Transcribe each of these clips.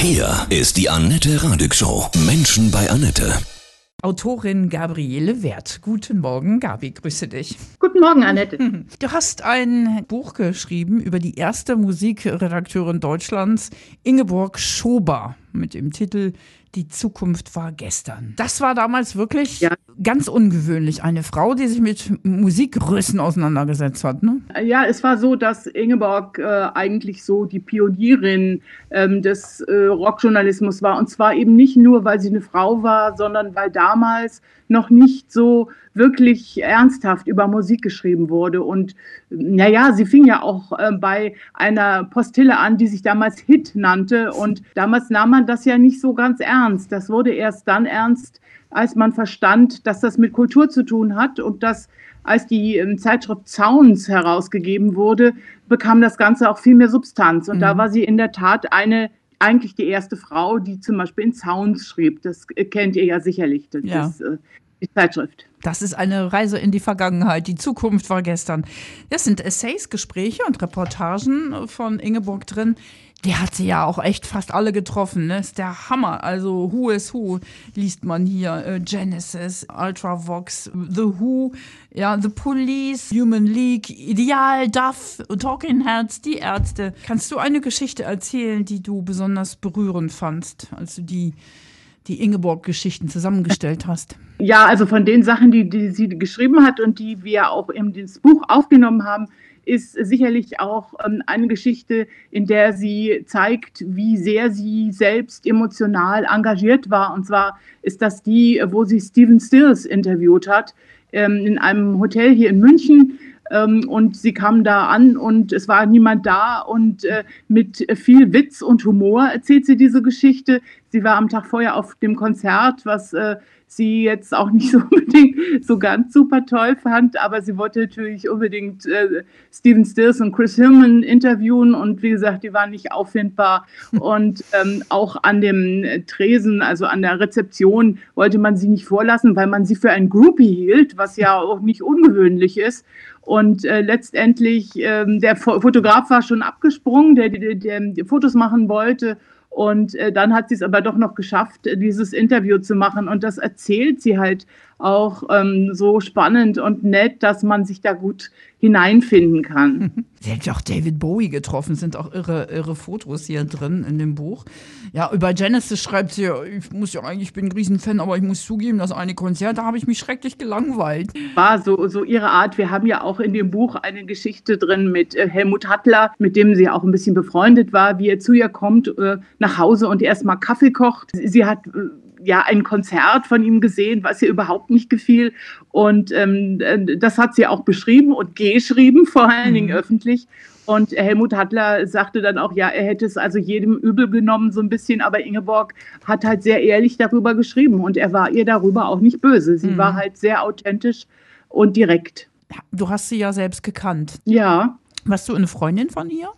Hier ist die Annette Radig Show. Menschen bei Annette. Autorin Gabriele Wert. Guten Morgen, Gabi, grüße dich. Guten Morgen, Annette. Du hast ein Buch geschrieben über die erste Musikredakteurin Deutschlands, Ingeborg Schober, mit dem Titel Die Zukunft war gestern. Das war damals wirklich ja. ganz ungewöhnlich. Eine Frau, die sich mit Musikgrößen auseinandergesetzt hat. Ne? Ja, es war so, dass Ingeborg äh, eigentlich so die Pionierin ähm, des äh, Rockjournalismus war. Und zwar eben nicht nur, weil sie eine Frau war, sondern weil damals noch nicht so wirklich ernsthaft über Musik geschrieben wurde. Und naja, sie fing ja auch äh, bei einer Postille an, die sich damals Hit nannte. Und damals nahm man das ja nicht so ganz ernst. Das wurde erst dann ernst, als man verstand, dass das mit Kultur zu tun hat und dass als die ähm, Zeitschrift Sounds herausgegeben wurde, bekam das Ganze auch viel mehr Substanz. Und mhm. da war sie in der Tat eine eigentlich die erste Frau, die zum Beispiel in Sounds schrieb. Das kennt ihr ja sicherlich, das, ja. Ist, äh, die Zeitschrift. Das ist eine Reise in die Vergangenheit. Die Zukunft war gestern. Das sind Essays, Gespräche und Reportagen von Ingeborg drin. Die hat sie ja auch echt fast alle getroffen. Ne? Ist der Hammer. Also Who is Who liest man hier. Äh, Genesis, Ultravox, The Who, ja, The Police, Human League, Ideal, Duff, Talking Heads, die Ärzte. Kannst du eine Geschichte erzählen, die du besonders berührend fandst, als du die die Ingeborg-Geschichten zusammengestellt hast? Ja, also von den Sachen, die, die sie geschrieben hat und die wir auch in das Buch aufgenommen haben, ist sicherlich auch ähm, eine Geschichte, in der sie zeigt, wie sehr sie selbst emotional engagiert war. Und zwar ist das die, wo sie Stephen Stills interviewt hat, ähm, in einem Hotel hier in München. Ähm, und sie kam da an und es war niemand da und äh, mit viel Witz und Humor erzählt sie diese Geschichte. Sie war am Tag vorher auf dem Konzert, was äh, sie jetzt auch nicht so unbedingt so ganz super toll fand, aber sie wollte natürlich unbedingt äh, Steven Stills und Chris Hillman interviewen und wie gesagt, die waren nicht auffindbar und ähm, auch an dem Tresen, also an der Rezeption wollte man sie nicht vorlassen, weil man sie für ein Groupie hielt, was ja auch nicht ungewöhnlich ist. Und äh, letztendlich, ähm, der Fotograf war schon abgesprungen, der, der, der, der Fotos machen wollte. Und äh, dann hat sie es aber doch noch geschafft, dieses Interview zu machen. Und das erzählt sie halt auch ähm, so spannend und nett, dass man sich da gut hineinfinden kann. Sie hat ja auch David Bowie getroffen, sind auch irre, irre Fotos hier drin in dem Buch. Ja, über Genesis schreibt sie, ich muss ja eigentlich, ich bin ein Riesenfan, aber ich muss zugeben, das eine Konzert, da habe ich mich schrecklich gelangweilt. War so, so ihre Art. Wir haben ja auch in dem Buch eine Geschichte drin mit äh, Helmut Hattler, mit dem sie auch ein bisschen befreundet war, wie er zu ihr kommt äh, nach Hause und erstmal Kaffee kocht. Sie hat äh, ja ein Konzert von ihm gesehen, was ihr überhaupt nicht gefiel. Und ähm, äh, das hat sie auch beschrieben und geschrieben, vor allen Dingen mhm. öffentlich. Und Helmut Hattler sagte dann auch, ja, er hätte es also jedem übel genommen, so ein bisschen, aber Ingeborg hat halt sehr ehrlich darüber geschrieben und er war ihr darüber auch nicht böse. Sie mhm. war halt sehr authentisch und direkt. Du hast sie ja selbst gekannt. Ja. Warst du eine Freundin von ihr?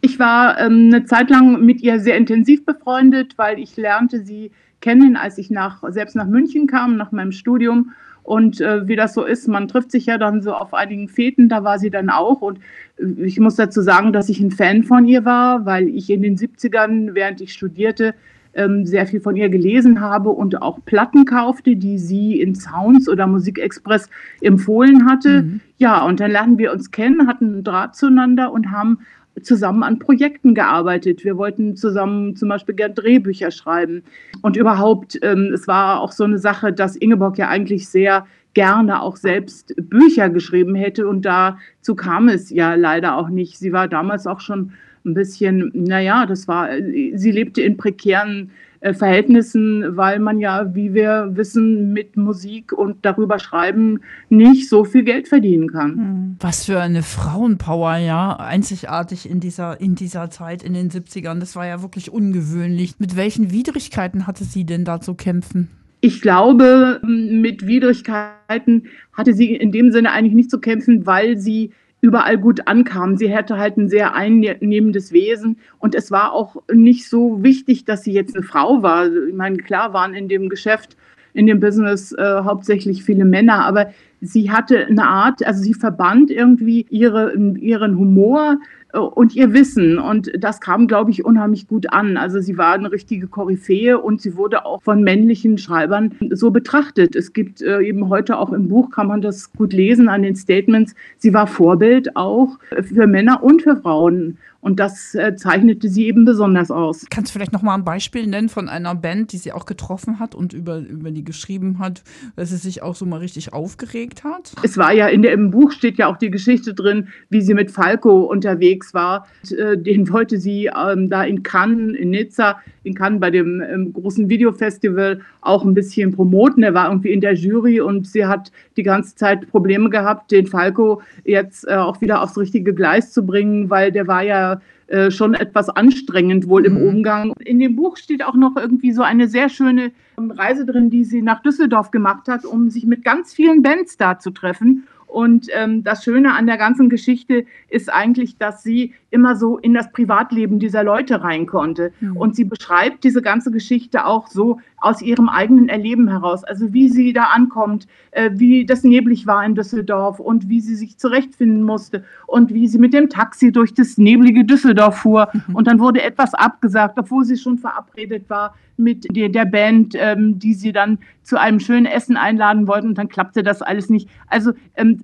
Ich war ähm, eine Zeit lang mit ihr sehr intensiv befreundet, weil ich lernte sie kennen, als ich nach, selbst nach München kam, nach meinem Studium. Und äh, wie das so ist, man trifft sich ja dann so auf einigen Feten, da war sie dann auch. Und äh, ich muss dazu sagen, dass ich ein Fan von ihr war, weil ich in den 70ern, während ich studierte, ähm, sehr viel von ihr gelesen habe und auch Platten kaufte, die sie in Sounds oder Musikexpress empfohlen hatte. Mhm. Ja, und dann lernten wir uns kennen, hatten einen Draht zueinander und haben zusammen an Projekten gearbeitet. Wir wollten zusammen zum Beispiel gern Drehbücher schreiben. Und überhaupt, ähm, es war auch so eine Sache, dass Ingeborg ja eigentlich sehr gerne auch selbst Bücher geschrieben hätte. Und dazu kam es ja leider auch nicht. Sie war damals auch schon ein bisschen, naja, das war, sie lebte in prekären äh, Verhältnissen, weil man ja, wie wir wissen, mit Musik und darüber schreiben nicht so viel Geld verdienen kann. Hm. Was für eine Frauenpower, ja, einzigartig in dieser, in dieser Zeit, in den 70ern. Das war ja wirklich ungewöhnlich. Mit welchen Widrigkeiten hatte sie denn da zu kämpfen? Ich glaube, mit Widrigkeiten hatte sie in dem Sinne eigentlich nicht zu kämpfen, weil sie überall gut ankam. Sie hatte halt ein sehr einnehmendes Wesen und es war auch nicht so wichtig, dass sie jetzt eine Frau war. Ich meine, klar waren in dem Geschäft, in dem Business äh, hauptsächlich viele Männer, aber sie hatte eine Art, also sie verband irgendwie ihre, ihren Humor äh, und ihr Wissen. Und das kam, glaube ich, unheimlich gut an. Also sie war eine richtige Koryphäe und sie wurde auch von männlichen Schreibern so betrachtet. Es gibt äh, eben heute auch im Buch, kann man das gut lesen an den Statements, sie war Vorbild auch für Männer und für Frauen. Und das äh, zeichnete sie eben besonders aus. Kannst du vielleicht noch mal ein Beispiel nennen von einer Band, die sie auch getroffen hat und über, über die geschrieben hat, dass sie sich auch so mal richtig aufgeregt hat? Es war ja in der, im Buch steht ja auch die Geschichte drin, wie sie mit Falco unterwegs war. Und, äh, den wollte sie ähm, da in Cannes, in Nizza, in Cannes bei dem ähm, großen Videofestival auch ein bisschen promoten. Er war irgendwie in der Jury und sie hat die ganze Zeit Probleme gehabt, den Falco jetzt äh, auch wieder aufs richtige Gleis zu bringen, weil der war ja äh, schon etwas anstrengend wohl im mhm. Umgang. In dem Buch steht auch noch irgendwie so eine sehr schöne ähm, Reise drin, die sie nach Düsseldorf gemacht hat, um sich mit ganz vielen Bands da zu treffen und ähm, das Schöne an der ganzen Geschichte ist eigentlich, dass sie immer so in das Privatleben dieser Leute rein konnte. Mhm. Und sie beschreibt diese ganze Geschichte auch so aus ihrem eigenen Erleben heraus. Also wie sie da ankommt, äh, wie das neblig war in Düsseldorf und wie sie sich zurechtfinden musste und wie sie mit dem Taxi durch das neblige Düsseldorf fuhr. Mhm. Und dann wurde etwas abgesagt, obwohl sie schon verabredet war mit der, der Band, ähm, die sie dann zu einem schönen Essen einladen wollten und dann klappte das alles nicht. Also ähm,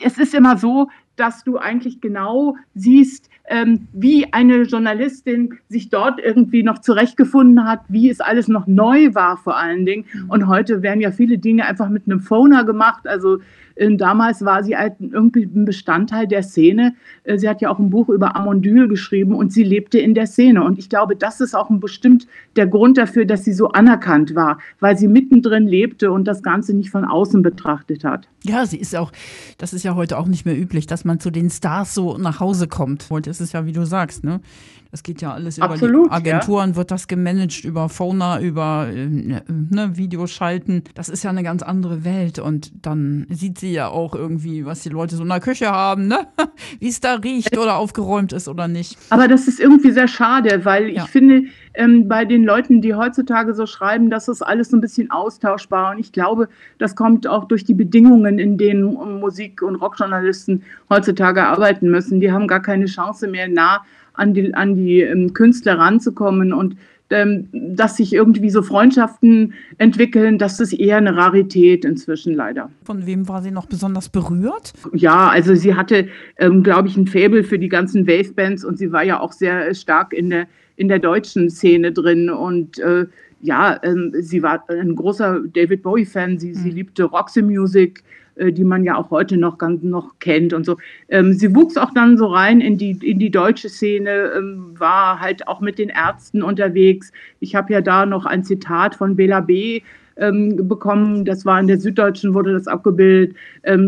es ist immer so, dass du eigentlich genau siehst, ähm, wie eine Journalistin sich dort irgendwie noch zurechtgefunden hat, wie es alles noch neu war vor allen Dingen. Mhm. Und heute werden ja viele Dinge einfach mit einem Phoner gemacht. Also damals war sie halt irgendwie ein Bestandteil der Szene. Äh, sie hat ja auch ein Buch über Amondyl geschrieben und sie lebte in der Szene. Und ich glaube, das ist auch bestimmt der Grund dafür, dass sie so anerkannt war, weil sie mittendrin lebte und das Ganze nicht von außen betrachtet hat. Ja, sie ist auch, das ist ja heute auch nicht mehr üblich, dass man zu den Stars so nach Hause kommt. Das ist ja, wie du sagst, ne? Das geht ja alles Absolut, über die Agenturen, ja. wird das gemanagt, über Phoner, über äh, ne, Videoschalten. Das ist ja eine ganz andere Welt. Und dann sieht sie ja auch irgendwie, was die Leute so in der Küche haben, ne? wie es da riecht oder aufgeräumt ist oder nicht. Aber das ist irgendwie sehr schade, weil ja. ich finde, ähm, bei den Leuten, die heutzutage so schreiben, das ist alles so ein bisschen austauschbar. Und ich glaube, das kommt auch durch die Bedingungen, in denen Musik- und Rockjournalisten heutzutage arbeiten müssen. Die haben gar keine Chance mehr, nah an die, an die ähm, Künstler ranzukommen und ähm, dass sich irgendwie so Freundschaften entwickeln, das ist eher eine Rarität inzwischen leider. Von wem war sie noch besonders berührt? Ja, also sie hatte, ähm, glaube ich, ein Faible für die ganzen Wave-Bands und sie war ja auch sehr stark in der, in der deutschen Szene drin und äh, ja, ähm, sie war ein großer David Bowie-Fan, sie, mhm. sie liebte Roxy Music, äh, die man ja auch heute noch ganz noch kennt und so. Ähm, sie wuchs auch dann so rein in die, in die deutsche Szene, ähm, war halt auch mit den Ärzten unterwegs. Ich habe ja da noch ein Zitat von Bela B. Ähm, bekommen, das war in der Süddeutschen, wurde das abgebildet,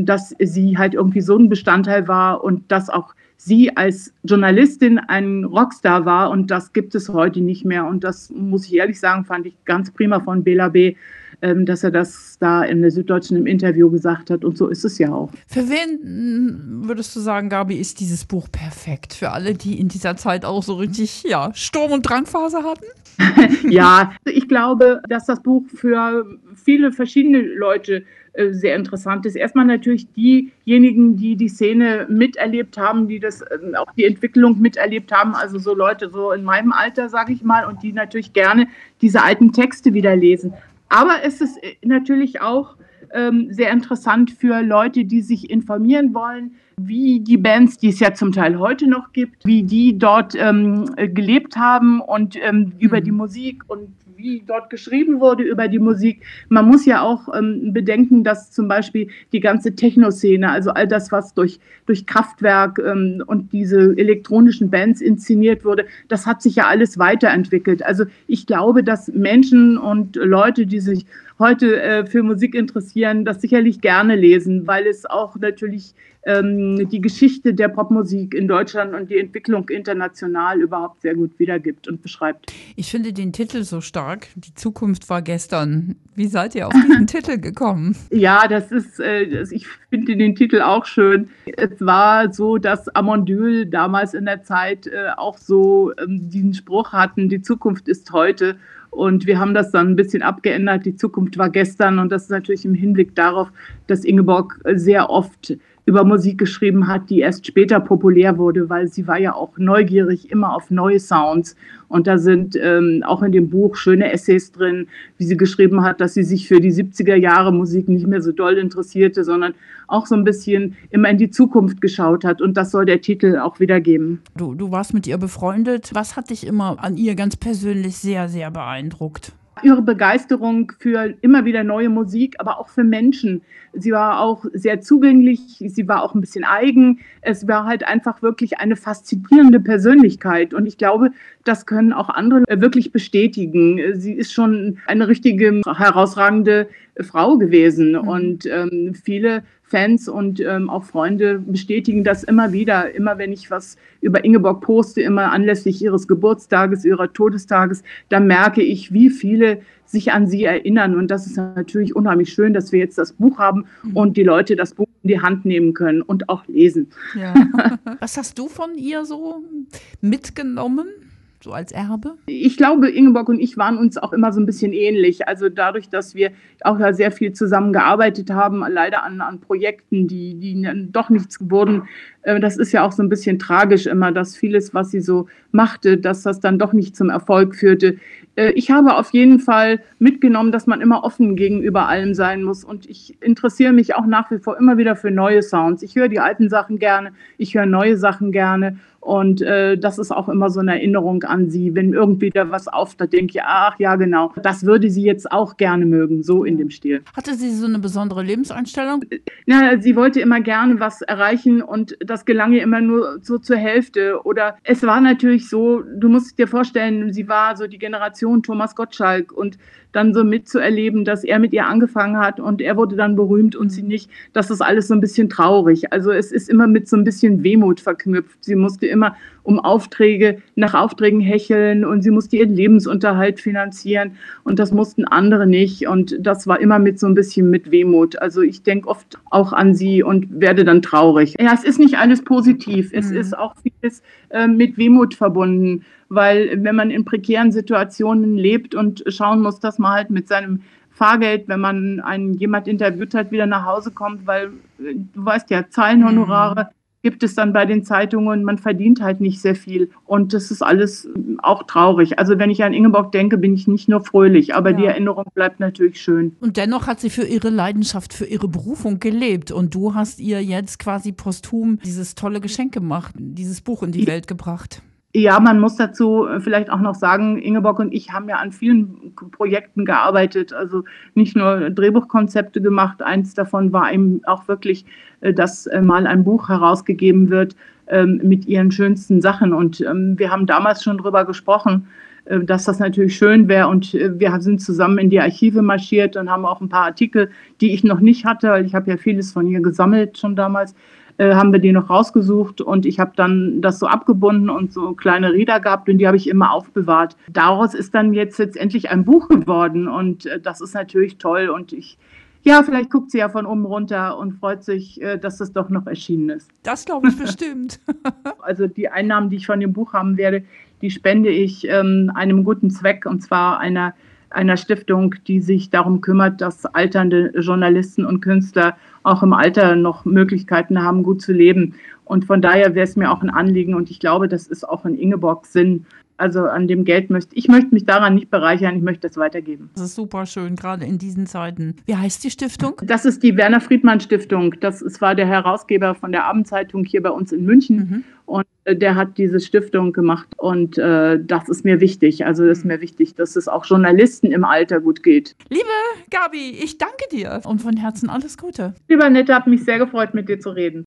dass sie halt irgendwie so ein Bestandteil war und dass auch sie als Journalistin ein Rockstar war und das gibt es heute nicht mehr. Und das muss ich ehrlich sagen, fand ich ganz prima von Bela B dass er das da in der Süddeutschen im Interview gesagt hat. Und so ist es ja auch. Für wen hm, würdest du sagen, Gabi, ist dieses Buch perfekt? Für alle, die in dieser Zeit auch so richtig ja, Sturm- und Drangphase hatten? ja, ich glaube, dass das Buch für viele verschiedene Leute äh, sehr interessant ist. Erstmal natürlich diejenigen, die die Szene miterlebt haben, die das ähm, auch die Entwicklung miterlebt haben, also so Leute so in meinem Alter, sage ich mal, und die natürlich gerne diese alten Texte wieder lesen. Aber es ist äh, natürlich auch ähm, sehr interessant für Leute, die sich informieren wollen, wie die Bands, die es ja zum Teil heute noch gibt, wie die dort ähm, gelebt haben und ähm, über die mhm. Musik und wie dort geschrieben wurde über die Musik. Man muss ja auch ähm, bedenken, dass zum Beispiel die ganze Techno-Szene, also all das, was durch, durch Kraftwerk ähm, und diese elektronischen Bands inszeniert wurde, das hat sich ja alles weiterentwickelt. Also ich glaube, dass Menschen und Leute, die sich heute äh, für Musik interessieren, das sicherlich gerne lesen, weil es auch natürlich ähm, die Geschichte der Popmusik in Deutschland und die Entwicklung international überhaupt sehr gut wiedergibt und beschreibt. Ich finde den Titel so stark. Die Zukunft war gestern. Wie seid ihr auf diesen Titel gekommen? Ja, das ist, äh, ich finde den Titel auch schön. Es war so, dass Amondyl damals in der Zeit äh, auch so ähm, diesen Spruch hatten, die Zukunft ist heute. Und wir haben das dann ein bisschen abgeändert. Die Zukunft war gestern. Und das ist natürlich im Hinblick darauf, dass Ingeborg sehr oft über Musik geschrieben hat, die erst später populär wurde, weil sie war ja auch neugierig immer auf neue Sounds. Und da sind ähm, auch in dem Buch schöne Essays drin, wie sie geschrieben hat, dass sie sich für die 70er Jahre Musik nicht mehr so doll interessierte, sondern auch so ein bisschen immer in die Zukunft geschaut hat. Und das soll der Titel auch wiedergeben. Du, du warst mit ihr befreundet. Was hat dich immer an ihr ganz persönlich sehr, sehr beeindruckt? ihre Begeisterung für immer wieder neue Musik, aber auch für Menschen. Sie war auch sehr zugänglich, sie war auch ein bisschen eigen. Es war halt einfach wirklich eine faszinierende Persönlichkeit. Und ich glaube, das können auch andere wirklich bestätigen. Sie ist schon eine richtige herausragende Frau gewesen. Mhm. Und ähm, viele Fans und ähm, auch Freunde bestätigen das immer wieder. Immer wenn ich was über Ingeborg poste, immer anlässlich ihres Geburtstages, ihrer Todestages, da merke ich, wie viele sich an sie erinnern. Und das ist natürlich unheimlich schön, dass wir jetzt das Buch haben mhm. und die Leute das Buch in die Hand nehmen können und auch lesen. Ja. Was hast du von ihr so mitgenommen? so als Erbe? Ich glaube, Ingeborg und ich waren uns auch immer so ein bisschen ähnlich. Also dadurch, dass wir auch ja sehr viel zusammengearbeitet haben, leider an, an Projekten, die, die doch nichts wurden. Äh, das ist ja auch so ein bisschen tragisch immer, dass vieles, was sie so machte, dass das dann doch nicht zum Erfolg führte. Äh, ich habe auf jeden Fall mitgenommen, dass man immer offen gegenüber allem sein muss. Und ich interessiere mich auch nach wie vor immer wieder für neue Sounds. Ich höre die alten Sachen gerne, ich höre neue Sachen gerne. Und äh, das ist auch immer so eine Erinnerung an sie. Wenn irgendwie da was auftaucht, denke ich, ach ja, genau, das würde sie jetzt auch gerne mögen, so in dem Stil. Hatte sie so eine besondere Lebenseinstellung? Ja, sie wollte immer gerne was erreichen und das gelang ihr immer nur so zur Hälfte. Oder es war natürlich so, du musst dir vorstellen, sie war so die Generation Thomas Gottschalk und dann so mitzuerleben, dass er mit ihr angefangen hat und er wurde dann berühmt und sie nicht, das ist alles so ein bisschen traurig. Also es ist immer mit so ein bisschen Wehmut verknüpft. Sie musste immer um Aufträge, nach Aufträgen hecheln und sie musste ihren Lebensunterhalt finanzieren und das mussten andere nicht und das war immer mit so ein bisschen mit Wehmut. Also ich denke oft auch an sie und werde dann traurig. Ja, es ist nicht alles positiv, es mhm. ist auch vieles äh, mit Wehmut verbunden weil wenn man in prekären Situationen lebt und schauen muss, dass man halt mit seinem Fahrgeld, wenn man einen jemand interviewt hat, wieder nach Hause kommt, weil äh, du weißt ja, Zahlenhonorare mhm. Gibt es dann bei den Zeitungen, man verdient halt nicht sehr viel und das ist alles auch traurig. Also wenn ich an Ingeborg denke, bin ich nicht nur fröhlich, aber ja. die Erinnerung bleibt natürlich schön. Und dennoch hat sie für ihre Leidenschaft, für ihre Berufung gelebt und du hast ihr jetzt quasi posthum dieses tolle Geschenk gemacht, dieses Buch in die ja. Welt gebracht. Ja, man muss dazu äh, vielleicht auch noch sagen, Ingeborg und ich haben ja an vielen Projekten gearbeitet, also nicht nur Drehbuchkonzepte gemacht. Eins davon war eben auch wirklich, äh, dass äh, mal ein Buch herausgegeben wird ähm, mit ihren schönsten Sachen. Und ähm, wir haben damals schon darüber gesprochen, dass das natürlich schön wäre. Und wir sind zusammen in die Archive marschiert und haben auch ein paar Artikel, die ich noch nicht hatte, weil ich habe ja vieles von ihr gesammelt schon damals äh, haben wir die noch rausgesucht und ich habe dann das so abgebunden und so kleine Räder gehabt und die habe ich immer aufbewahrt. Daraus ist dann jetzt letztendlich ein Buch geworden und äh, das ist natürlich toll und ich ja, vielleicht guckt sie ja von oben runter und freut sich, äh, dass das doch noch erschienen ist. Das glaube ich bestimmt. also die Einnahmen, die ich von dem Buch haben werde, die spende ich ähm, einem guten Zweck und zwar einer einer Stiftung, die sich darum kümmert, dass alternde Journalisten und Künstler auch im Alter noch Möglichkeiten haben, gut zu leben. Und von daher wäre es mir auch ein Anliegen und ich glaube, das ist auch in Ingeborgs Sinn, also an dem Geld möchte ich möchte mich daran nicht bereichern, ich möchte das weitergeben. Das ist super schön, gerade in diesen Zeiten. Wie heißt die Stiftung? Das ist die Werner Friedmann Stiftung. Das ist, war der Herausgeber von der Abendzeitung hier bei uns in München. Mhm. Und äh, der hat diese Stiftung gemacht und äh, das ist mir wichtig. Also das ist mir wichtig, dass es auch Journalisten im Alter gut geht. Liebe Gabi, ich danke dir und von Herzen alles Gute. Lieber Nette, hat mich sehr gefreut, mit dir zu reden.